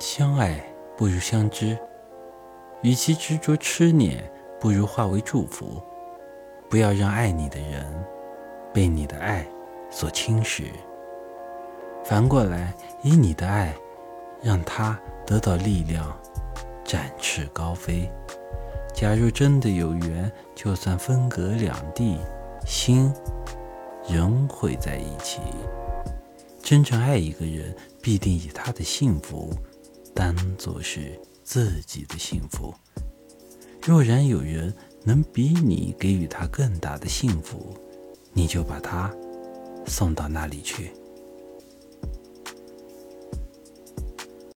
相爱不如相知，与其执着痴念，不如化为祝福。不要让爱你的人被你的爱所侵蚀，反过来以你的爱让他得到力量，展翅高飞。假如真的有缘，就算分隔两地，心仍会在一起。真正爱一个人，必定以他的幸福当做是自己的幸福。若然有人能比你给予他更大的幸福，你就把他送到那里去。